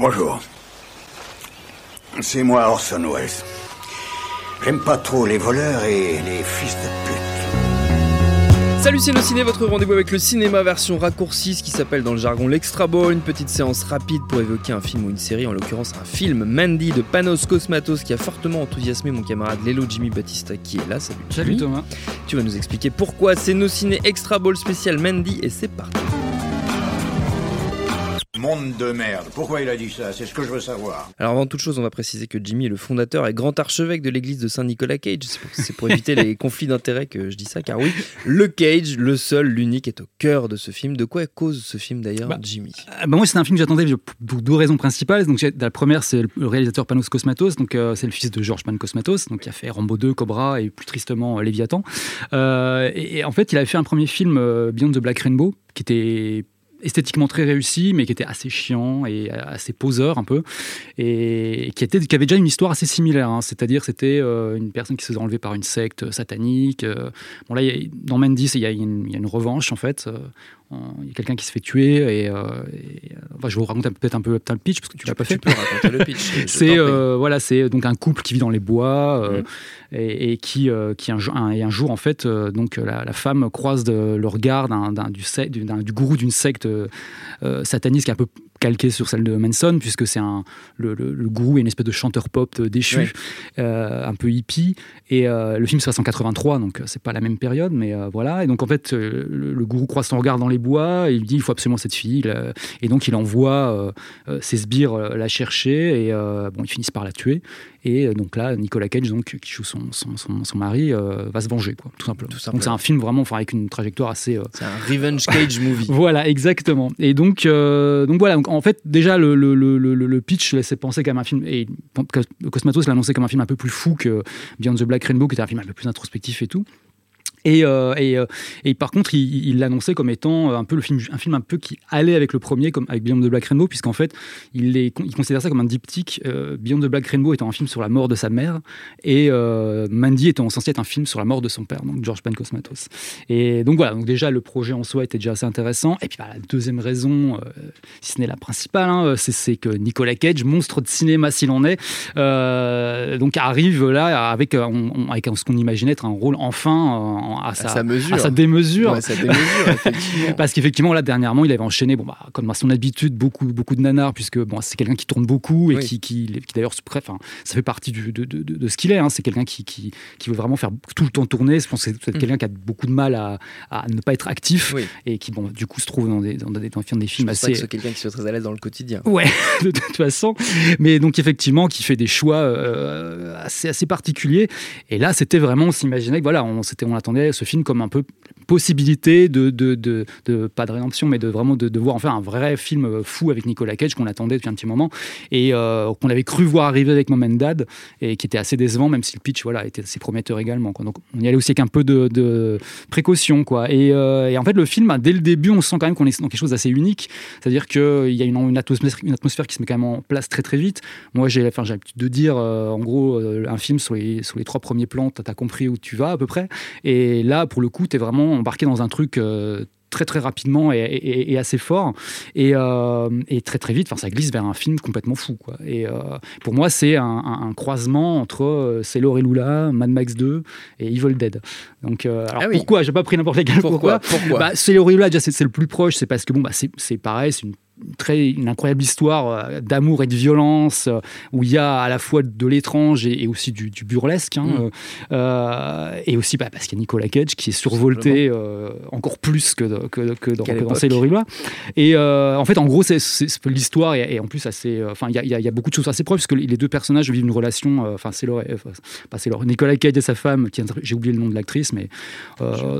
Bonjour. C'est moi Orson Welles. J'aime pas trop les voleurs et les fils de pute. Salut c'est nos ciné, votre rendez-vous avec le cinéma version raccourcie, ce qui s'appelle dans le jargon l'extra ball, une petite séance rapide pour évoquer un film ou une série, en l'occurrence un film, Mandy de Panos Cosmatos, qui a fortement enthousiasmé mon camarade Lelo Jimmy Batista qui est là. Salut, Salut. Thomas. Tu vas nous expliquer pourquoi c'est nos ciné extra ball spécial Mandy et c'est parti. Monde de merde. Pourquoi il a dit ça? C'est ce que je veux savoir. Alors avant toute chose, on va préciser que Jimmy est le fondateur et grand archevêque de l'église de Saint-Nicolas Cage. C'est pour, c'est pour éviter les conflits d'intérêts que je dis ça, car oui, le Cage, le seul, l'unique, est au cœur de ce film. De quoi cause ce film d'ailleurs, Bah, Jimmy? Ah, bah moi, c'est un film que j'attendais pour deux raisons principales. Donc, la première, c'est le réalisateur Panos Cosmatos. Donc, euh, c'est le fils de George Pan Cosmatos, donc qui a fait Rambo 2, Cobra et plus tristement euh, Léviathan. Euh, et, et en fait, il avait fait un premier film euh, Beyond the Black Rainbow, qui était esthétiquement très réussi, mais qui était assez chiant et assez poseur un peu, et qui, était, qui avait déjà une histoire assez similaire. hein. C'est-à-dire, c'était euh, une personne qui se faisait enlever par une secte satanique. euh. bon là, y a- dans Mendy, il y, il y a une revanche en fait. Euh, Il y a quelqu'un qui se fait tuer et, euh, et, euh, enfin, je vous raconte un- peut-être un peu le pitch parce que tu l'as pas fait. Tu peux raconter le pitch. C'est euh, voilà, c'est donc un couple qui vit dans les bois euh, Mhm. et, et qui, qui un, jour- un- et un jour en fait, donc la, la femme croise de- le regard d'un, du, du, gourou d'une secte sataniste qui est un peu calquée sur celle de Manson puisque c'est un le, le- le gourou est une espèce de chanteur pop euh, déchu, Ouais. euh, un peu hippie et euh, le film c'est 1983 donc euh, c'est pas la même période mais euh, voilà et donc en fait le, le gourou croise son regard dans les bois et il dit il faut absolument cette fille il, et donc il envoie ses sbires la chercher et bon ils finissent par la tuer et donc là Nicolas Cage donc qui joue son, son, son, son mari va se venger quoi tout simplement, Tout simplement. donc c'est un film vraiment enfin avec une trajectoire assez C'est un revenge cage movie. voilà, exactement. Et donc, donc voilà. Donc en fait, déjà le, pitch laissait penser comme un film. Et Cosmatos l'a annoncé comme un film un peu plus fou que Beyond the Black Rainbow, qui était un film un peu plus introspectif et tout. Et, euh, euh, et par contre, il l'annonçait comme étant un peu le film, un film un peu qui allait avec le premier, comme avec Beyond the Black Rainbow, puisqu'en fait, il, les, considère ça comme un diptyque. euh, Beyond the Black Rainbow étant un film sur la mort de sa mère, et euh, Mandy étant censé être un film sur la mort de son père, donc George Pan Cosmatos. Et donc voilà, donc déjà le projet en soi était déjà assez intéressant. Et puis bah, la deuxième raison, euh, si ce n'est la principale, hein, c'est, que Nicolas Cage, monstre de cinéma s'il en est, euh, donc arrive là avec, euh, avec ce qu'on imaginait être un rôle enfin euh, à, sa, sa mesure. à sa démesure. Ouais, ça démesure, effectivement. Parce qu'effectivement, là, dernièrement, il avait enchaîné, bon, bah, comme à son habitude, beaucoup, beaucoup de nanars, puisque bon, c'est quelqu'un qui tourne beaucoup et Oui. qui, qui, qui d'ailleurs, se enfin, ça fait partie du- de, de- ce qu'il est. hein. C'est quelqu'un qui, qui, veut vraiment faire tout le temps tourner. Je pense que c'est peut-être Mm. quelqu'un qui a beaucoup de mal à, à ne pas être actif Oui. et qui, bon, du coup, se trouve dans des, dans des, dans des Je films pense pas assez. c'est quelqu'un qui soit très à l'aise dans le quotidien. Ouais, de toute façon. Mais donc, effectivement, qui fait des choix euh, assez, assez particuliers. Et là, c'était vraiment, on s'imaginait que voilà, on, on attendait ce film comme un peu possibilité de, de, de, pas de rédemption, mais de vraiment de, voir en un vrai film fou avec Nicolas Cage qu'on attendait depuis un petit moment et euh, qu'on avait cru voir arriver avec Mom and Dad et qui était assez décevant, même si le pitch voilà, était assez prometteur également. Donc, on y allait aussi avec un peu de, précaution. Quoi. Et, euh, et en fait, le film, dès le début, on sent quand même qu'on est dans quelque chose d'assez unique. C'est-à-dire qu'il y a une, atmosphère, une atmosphère qui se met quand même en place très très vite. Moi, j'ai enfin, l'habitude de dire, euh, en gros, un film sur les, sur les trois premiers plans, tu as compris où tu vas à peu près. Et là, pour le coup, tu es vraiment embarqué dans un truc. euh, très très rapidement et, et- et assez fort. Et, euh, et très très vite enfin ça glisse vers un film complètement fou quoi. Et euh, pour moi c'est un, un- un croisement entre euh, Sailor et Lula Mad Max 2 et Evil Dead. Donc alors Ah oui. pourquoi? J'ai pas pris n'importe lequel Pourquoi? Pourquoi. Bah, Sailor et Lula déjà c'est c'est le plus proche c'est parce que bon bah c'est c'est pareil c'est une très, une incroyable histoire d'amour et de violence, où il y a à la fois de l'étrange et, aussi du, burlesque. Hein, mm. et aussi bah, parce qu'il y a Nicolas Cage qui est survolté encore plus que, que, que dans, que dans Et en fait, en gros, c'est l'histoire et, en plus assez. Enfin, il y, y, a beaucoup de choses assez proches, parce que les deux personnages vivent une relation. Enfin, leur Nicolas Cage et sa femme, qui j'ai oublié le nom de l'actrice, mais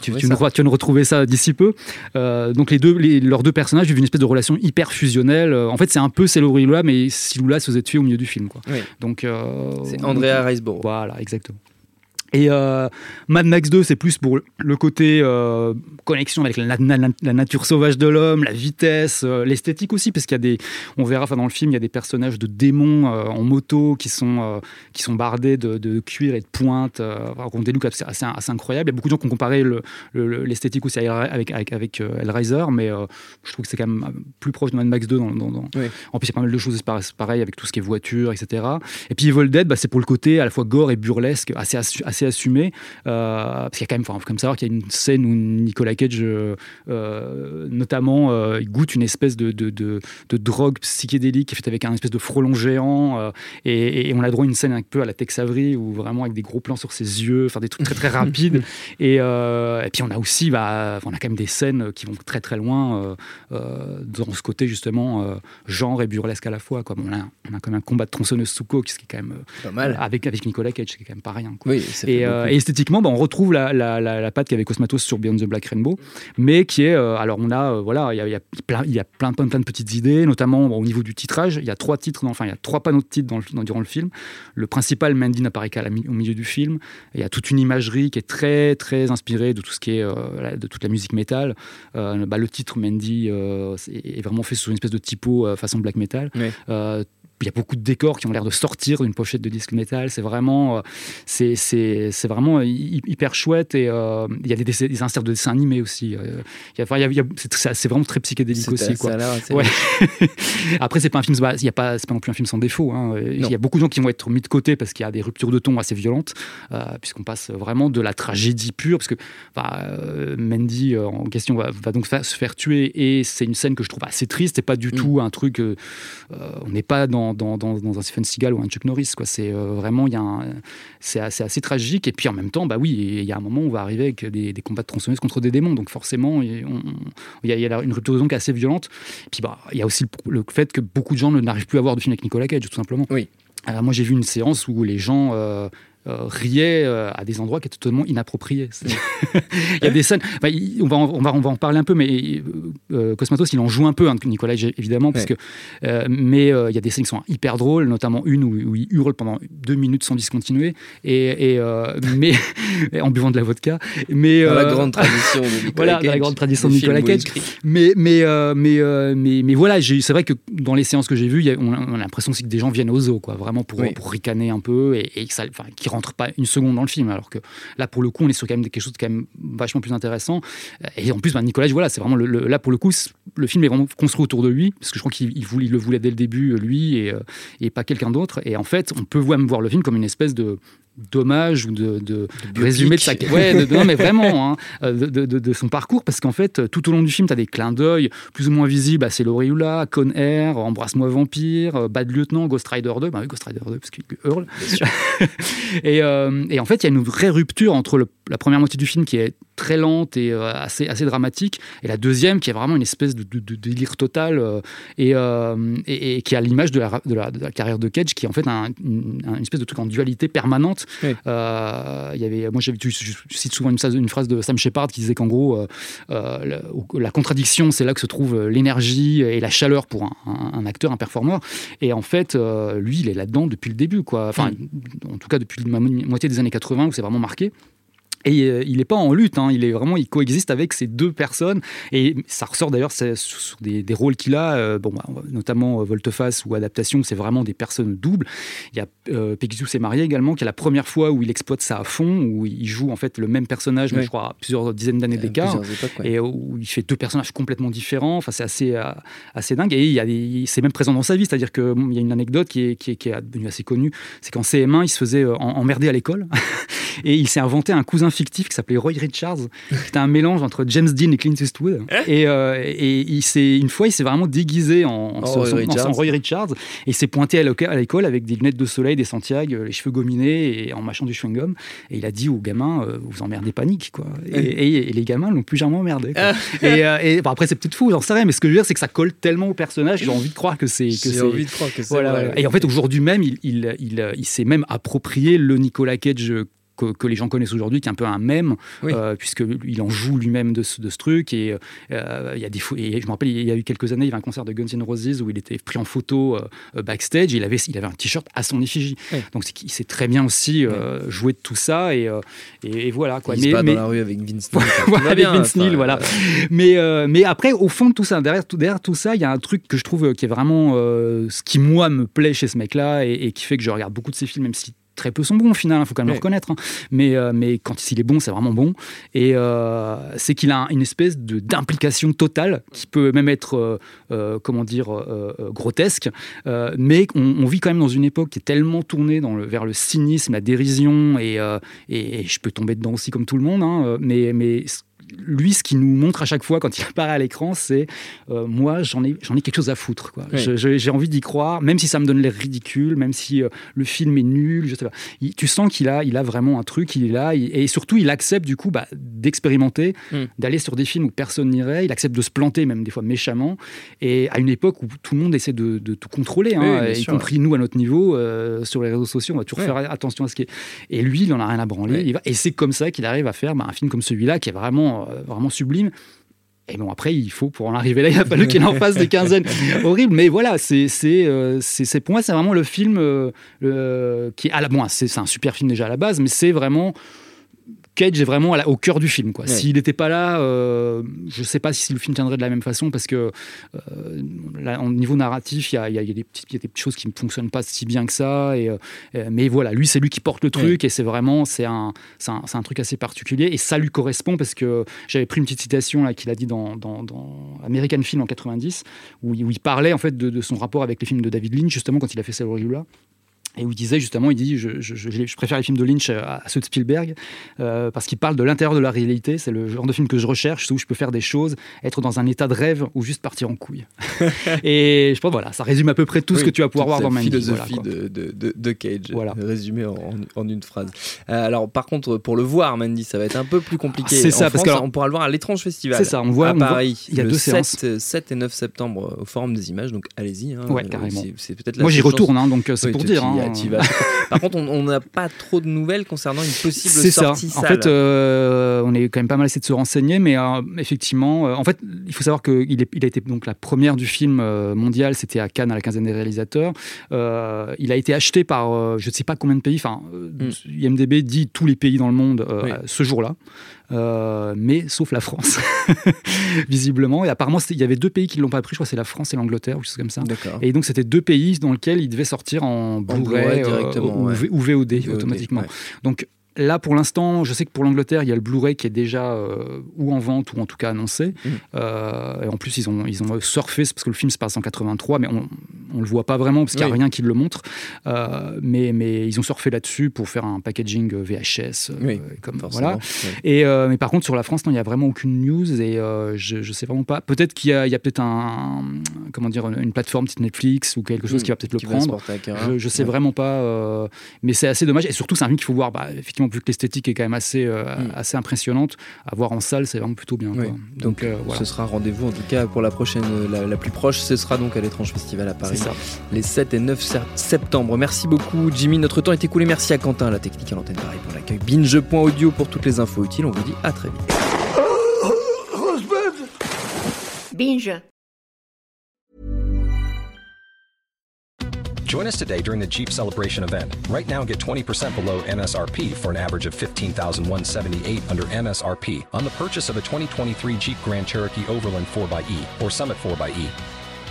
tu, tu, ne, tu, retrouver ça d'ici peu. donc les deux, leurs deux personnages vivent une espèce de relation hyper fusionnelle. En fait, c'est un peu c'est Lula, mais si Lula se faisait tuer au milieu du film. Quoi. Donc c'est Andrea Riseborough. Voilà, exactement. Et euh, Mad Max 2, c'est plus pour le côté euh, connexion avec la, nature sauvage de l'homme, la vitesse, euh, l'esthétique aussi, parce qu'il y a des, on verra, enfin dans le film, il y a des personnages de démons en moto qui sont qui sont bardés de, cuir et de pointe, ont des looks assez, assez, incroyables. Il y a beaucoup de gens qui ont comparé l'esthétique aussi avec avec, avec Hellraiser, mais je trouve que c'est quand même plus proche de Mad Max 2. Dans, En plus, il y a pas mal de choses pareil avec tout ce qui est voiture, etc. Et puis Evil Dead, bah, c'est pour le côté à la fois gore et burlesque, assez assez assumé. Euh, parce qu'il y a quand même, faut comme savoir qu'il y a une scène où Nicolas Cage, euh, euh, notamment, il goûte une espèce de, de, de, drogue psychédélique qui est faite avec un espèce de frelon géant. Et, on a droit à une scène un peu à la Tex Avery, où vraiment avec des gros plans sur ses yeux, enfin des trucs très très rapides. et, et, puis on a aussi, bah, on a quand même des scènes qui vont très très loin dans ce côté justement genre et burlesque à la fois. Quoi. on, a, on a quand même un combat de tronçonneuse Souko qui est quand même pas mal. avec avec Nicolas Cage, qui est quand même pas rien. Oui, euh, et, esthétiquement, bah, on retrouve la, la, la, patte qu'avait Cosmatos sur Beyond the Black Rainbow, mais qui est. Euh, alors, on a, euh, voilà, il y a, y a, plein, y a plein, plein, plein, de petites idées, notamment au niveau du titrage. Il y a trois titres, enfin, il y a trois panneaux de titres dans le, durant le film. Le principal, Mandy, n'apparaît qu'au milieu du film. Il y a toute une imagerie qui est très, très inspirée de tout ce qui est de toute la musique métal. Bah, le titre Mandy est vraiment fait sur une espèce de typo façon black metal il y a beaucoup de décors qui ont l'air de sortir d'une pochette de disque métal. C'est vraiment, euh, c'est, c'est, c'est vraiment hyper chouette. Et euh, il y a des, des, inserts de dessins animés aussi. Euh, il y a, il y a, c'est, vraiment très psychédélique aussi. Quoi. Ouais. Après, c'est pas un film, il y a pas, c'est pas non plus un film sans défaut. Hein. Il y a beaucoup de gens qui vont être mis de côté parce qu'il y a des ruptures de ton assez violentes, puisqu'on passe vraiment de la tragédie pure, parce que bah, Mandy en question va, donc se faire tuer et c'est une scène que je trouve assez triste. C'est pas du mm. tout un truc. on n'est pas dans dans, un Stephen Seagal ou un Chuck Norris. Quoi. C'est euh, vraiment, il c'est assez, assez, tragique. Et puis en même temps, bah oui, il y a un moment où on va arriver avec des, combats de tronçonneuses contre des démons. Donc forcément, il y, a, une rupture est assez violente. Et puis bah, il y a aussi le, fait que beaucoup de gens n'arrivent plus à voir de film avec Nicolas Cage, tout simplement. Oui. Alors moi, j'ai vu une séance où les gens euh, euh, riait euh, à des endroits qui étaient totalement inappropriés. il y a des scènes, on, va en, on, va, on va en parler un peu, mais euh, Cosmatos, il en joue un peu, hein, Nicolas, évidemment, parce que, mais il y a des scènes qui sont hyper drôles, notamment une où, il hurle pendant deux minutes sans discontinuer, et, mais, en buvant de la vodka. Mais, dans la grande tradition de Nicolas voilà, Cage. la grande tradition de Nicolas Cage. Mais, mais, mais, mais, mais, voilà, c'est vrai que dans les séances que j'ai vues, on a, l'impression que des gens viennent aux os, quoi, vraiment pour, pour ricaner un peu, et, qui rentre pas une seconde dans le film. Alors que là, pour le coup, on est sur quand même quelque chose de quand même vachement plus intéressant. Et en plus, ben, Nicolas, voilà, c'est vraiment le, là pour le coup, le film est vraiment construit autour de lui, parce que je crois qu'il il le voulait dès le début, lui, et, euh, et pas quelqu'un d'autre. Et en fait, on peut même voir le film comme une espèce de dommage ou de, de, résumé de sa ouais non mais vraiment hein, euh, de, de, son parcours parce qu'en fait tout au long du film tu as des clins d'œil plus ou moins visibles à C'est Loriula, Con Air, Embrasse-moi Vampire, euh, Bad Lieutenant, Ghost Rider 2 bah oui Ghost Rider 2 parce qu'il hurle. Et, euh, et, en fait il y a une vraie rupture entre la première moitié du film qui est très lente et assez, assez dramatique et la deuxième qui est vraiment une espèce de, délire total et, et, qui a l'image de la, de, la, carrière de Cage qui est en fait un, une, une espèce de truc en dualité permanente euh, il y avait, moi, je cite souvent une, phrase de Sam Shepard qui disait qu'en gros, euh, euh, la, contradiction, c'est là que se trouve l'énergie et la chaleur pour un, acteur, un performeur. Et en fait, lui, il est là-dedans depuis le début, quoi. Enfin, en tout cas depuis la moitié des années 80 où c'est vraiment marqué. Et euh, il n'est pas en lutte, hein. il est vraiment, il coexiste avec ces deux personnes. Et ça ressort d'ailleurs sur des, rôles qu'il a, euh, bon, bah, notamment euh, Volteface ou Adaptation, c'est vraiment des personnes doubles. Il y a euh, s'est marié également, qui est la première fois où il exploite ça à fond, où il joue en fait le même personnage, mais je crois à plusieurs dizaines d'années d'écart, et où il fait deux personnages complètement différents. Enfin, c'est assez, assez dingue. Et il y a c'est même présent dans sa vie, c'est-à-dire qu'il y a une anecdote qui est, qui est, qui est devenue assez connue, c'est qu'en CM1, il se faisait emmerder à l'école. Et il s'est inventé un cousin fictif qui s'appelait Roy Richards, qui était un mélange entre James Dean et Clint Eastwood. et, euh, et il s'est, une fois, il s'est vraiment déguisé en, en, son- Roy en Richards. Roy Richards. Et il s'est pointé à l'éco- à l'école avec des lunettes de soleil, des Santiago, les cheveux gominés et en mâchant du chewing-gum. Et il a dit aux gamins, euh, vous emmerdez panique, quoi. Et, et- et les gamins l'ont plus jamais emmerdé. quoi. et euh, et, bon, après, c'est peut-être fou, j'en sais rien, mais ce que je veux dire, c'est que ça colle tellement au personnage que j'ai envie de croire que c'est. J'ai envie de croire que c'est voilà, vrai. voilà. Et en fait, aujourd'hui même, il, il, il, il s'est même approprié le Nicolas Cage que, que les gens connaissent aujourd'hui, qui est un peu un mème, Oui. euh, puisqu'il en joue lui-même de, ce- de ce truc. Et euh, il y a des et je me rappelle, il y a eu quelques années, il y avait un concert de Guns N' Roses où il était pris en photo euh, backstage. Il avait, il avait un t-shirt à son effigie. Oui. Donc c'est qu'il sait très bien aussi euh, jouer de tout ça. Et, euh, et, et voilà. Quoi. Il se bat dans la rue avec Vince Neil. Voilà, va avec bien, Vince Neil, enfin, voilà. euh, Mais, euh, mais après, au fond de tout ça, derrière tout, derrière tout ça, il y a un truc que je trouve euh, qui est vraiment euh, ce qui, moi, me plaît chez ce mec-là et, et qui fait que je regarde beaucoup de ses films, même si très peu sont bons au final, il faut quand même le reconnaître. hein. Mais, euh, mais quand il est bon, c'est vraiment bon. Et euh, c'est qu'il a un- une espèce de- d'implication totale qui peut même être, euh, comment dire, grotesque. Mais on, on vit quand même dans une époque qui est tellement tournée dans le, vers le cynisme, la dérision, et, et, et je peux tomber dedans aussi comme tout le monde. hein, mais, lui, ce qu'il nous montre à chaque fois quand il apparaît à l'écran, c'est euh, moi, j'en ai, j'en ai quelque chose à foutre. quoi. Oui. J'ai envie d'y croire, même si ça me donne l'air ridicule, même si euh, le film est nul, je sais pas. Il- tu sens qu'il a, il a vraiment un truc, il est là, il- et surtout, il accepte du coup bah, d'expérimenter, Mm. d'aller sur des films où personne n'irait, il accepte de se planter, même des fois méchamment, et à une époque où tout le monde essaie de, de tout contrôler, hein, Oui, y sûr, compris nous à notre niveau, euh, sur les réseaux sociaux, on va toujours faire attention à ce qui est. Et lui, il en a rien à branler, Ouais. il va- et c'est comme ça qu'il arrive à faire bah, un film comme celui-là, qui est vraiment, euh, vraiment sublime. Et bon, après, il faut, pour en arriver là, il a fallu qu'il en fasse des quinzaines. Horrible, mais voilà, c'est, c'est, euh, c'est, c'est- pour moi, c'est vraiment le film euh, le- qui est à la. Bon, c'est un super film déjà à la base, mais c'est vraiment. Cage est vraiment au cœur du film. Quoi. Ouais. S'il n'était pas là, euh, je ne sais pas si le film tiendrait de la même façon parce que euh, là, au niveau narratif, il y a, y y des petites, il y a des petites choses qui ne fonctionnent pas si bien que ça. Et, euh, mais voilà, lui, c'est lui qui porte le truc et c'est vraiment c'est un, c'est un, truc assez particulier et ça lui correspond parce que j'avais pris une petite citation là qu'il a dit dans, dans, dans American Film en 90 où, il- où il parlait en fait de, de son rapport avec les films de David Lynch justement quand il a fait Cellular et où il disait justement, il dit, je, je- je- je préfère les films de Lynch à, à ceux de Spielberg, euh, parce qu'il parle de l'intérieur de la réalité. C'est le genre de film que je recherche, où je peux faire des choses, être dans un état de rêve ou juste partir en couille. et je pense, voilà, ça résume à peu près tout ce que tu vas pouvoir voir dans Mandy. philosophie voilà, quoi. de, de, Cage, Voilà. résumé en, en une phrase. Euh, alors, par contre, pour le voir, Mandy, ça va être un peu plus compliqué. C'est ça, parce France, que alors- on pourra le voir à l'étrange festival. C'est ça, on voit- à on Paris. il y a deux 7, séances. 7 et 9 septembre au Forum des Images, donc allez-y. hein. Ouais, carrément. c'est- C'est peut-être la Moi, j'y retourne, hein, donc euh, c'est Oui, pour dire. hein. Par contre, on n'a pas trop de nouvelles concernant une possible C'est ça. sortie En salle. fait, euh, on est quand même pas mal essayé de se renseigner, mais euh, effectivement, euh, en fait, il faut savoir qu'il il a été donc la première du film mondial, c'était à Cannes à la quinzaine des réalisateurs. Il a été acheté par je ne sais pas combien de pays. Enfin, euh, IMDb dit tous les pays dans le monde Mm. Oui. ce jour-là. Euh, mais sauf la France, visiblement. Et apparemment, il y avait deux pays qui ne l'ont pas pris. Je crois que c'est la France et l'Angleterre, ou quelque chose comme ça. Et donc, c'était deux pays dans lesquels il devait sortir en Blu-ray Blu-ray euh, ou, ouais. V- ou VOD, VOD, automatiquement. ouais. Donc là, pour l'instant, je sais que pour l'Angleterre, il y a le Blu-ray qui est déjà euh, ou en vente ou en tout cas annoncé. Mm. Euh, et en plus, ils ont, ils ont surfé, parce que le film se passe en 83, mais on ne le voit pas vraiment parce qu'il n'y a Oui. rien qui le montre. Euh, mais, mais ils ont surfé là-dessus pour faire un packaging VHS. euh, Oui, comme, voilà. Et, euh, mais par contre, sur la France, il n'y a vraiment aucune news et euh, je ne sais vraiment pas. Peut-être qu'il y a, peut-être un, comment dire, une, plateforme type Netflix ou quelque chose Mm. qui va peut-être le prendre. Je, je sais Ouais. vraiment pas, euh, mais c'est assez dommage. Et surtout, c'est un film qu'il faut voir. Bah, effectivement, vu que l'esthétique est quand même assez, euh, Mm. assez impressionnante, à voir en salle, c'est vraiment plutôt bien. Quoi. Donc, euh, voilà. ce sera rendez-vous en tout cas pour la prochaine, euh, la, la plus proche, ce sera donc à l'étrange festival à Paris, ça. les 7 et 9 se- septembre. Merci beaucoup Jimmy, notre temps est écoulé. Merci à Quentin, la technique à l'antenne Paris pour l'accueil. Binge.audio pour toutes les infos utiles. On vous dit à très vite. Binge. Join us today during the Jeep Celebration event. Right now, get 20% below MSRP for an average of 15178 under MSRP on the purchase of a 2023 Jeep Grand Cherokee Overland 4xE or Summit 4xE.